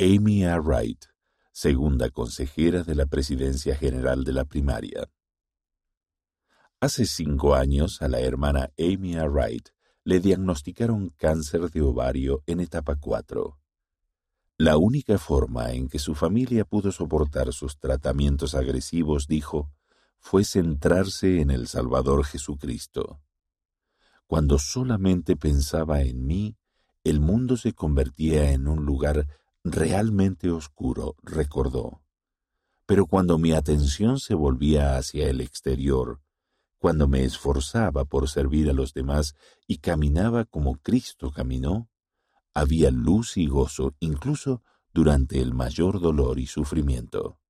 Amy A. Wright, segunda consejera de la Presidencia General de la Primaria. Hace cinco años a la hermana Amy A. Wright le diagnosticaron cáncer de ovario en etapa 4. La única forma en que su familia pudo soportar sus tratamientos agresivos, dijo, fue centrarse en el Salvador Jesucristo. Cuando solamente pensaba en mí, el mundo se convertía en un lugar realmente oscuro, recordó. Pero cuando mi atención se volvía hacia el exterior, cuando me esforzaba por servir a los demás y caminaba como Cristo caminó, había luz y gozo incluso durante el mayor dolor y sufrimiento.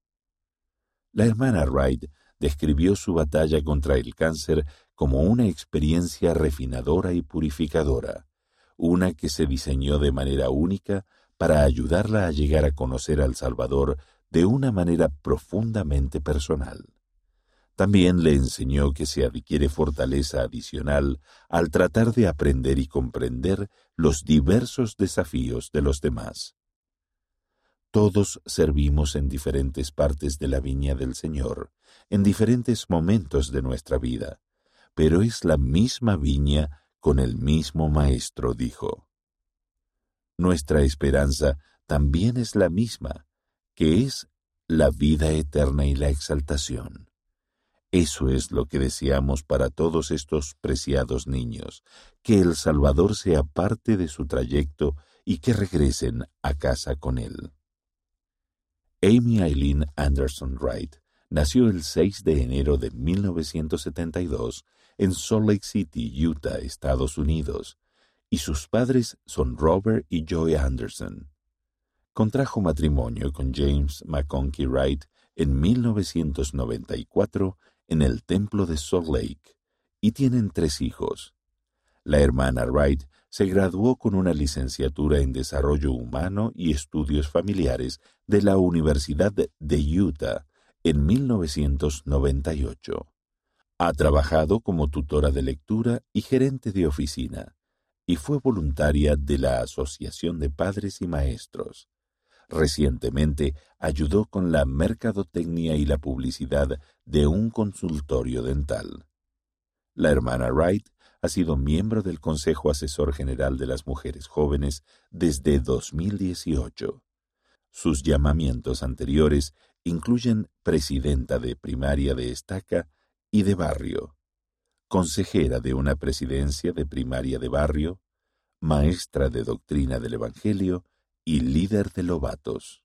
La hermana Wright describió su batalla contra el cáncer como una experiencia refinadora y purificadora, una que se diseñó de manera única para ayudarla a llegar a conocer al Salvador de una manera profundamente personal. También le enseñó que se adquiere fortaleza adicional al tratar de aprender y comprender los diversos desafíos de los demás. Todos servimos en diferentes partes de la viña del Señor, en diferentes momentos de nuestra vida, pero es la misma viña con el mismo Maestro, dijo. Nuestra esperanza también es la misma, que es la vida eterna y la exaltación. Eso es lo que deseamos para todos estos preciados niños, que el Salvador sea parte de su trayecto y que regresen a casa con él. Amy Eileen Anderson Wright nació el 6 de enero de 1972 en Salt Lake City, Utah, Estados Unidos, y sus padres son Robert y Joy Anderson. Contrajo matrimonio con James McConkie Wright en 1994 en el templo de Salt Lake y tienen tres hijos. La hermana Wright se graduó con una licenciatura en Desarrollo Humano y Estudios Familiares de la Universidad de Utah en 1998. Ha trabajado como tutora de lectura y gerente de oficina, y fue voluntaria de la Asociación de Padres y Maestros. Recientemente ayudó con la mercadotecnia y la publicidad de un consultorio dental. La hermana Wright ha sido miembro del Consejo Asesor General de las Mujeres Jóvenes desde 2018. Sus llamamientos anteriores incluyen presidenta de primaria de estaca y de barrio, consejera de una presidencia de primaria de barrio, maestra de doctrina del Evangelio y líder de lobatos.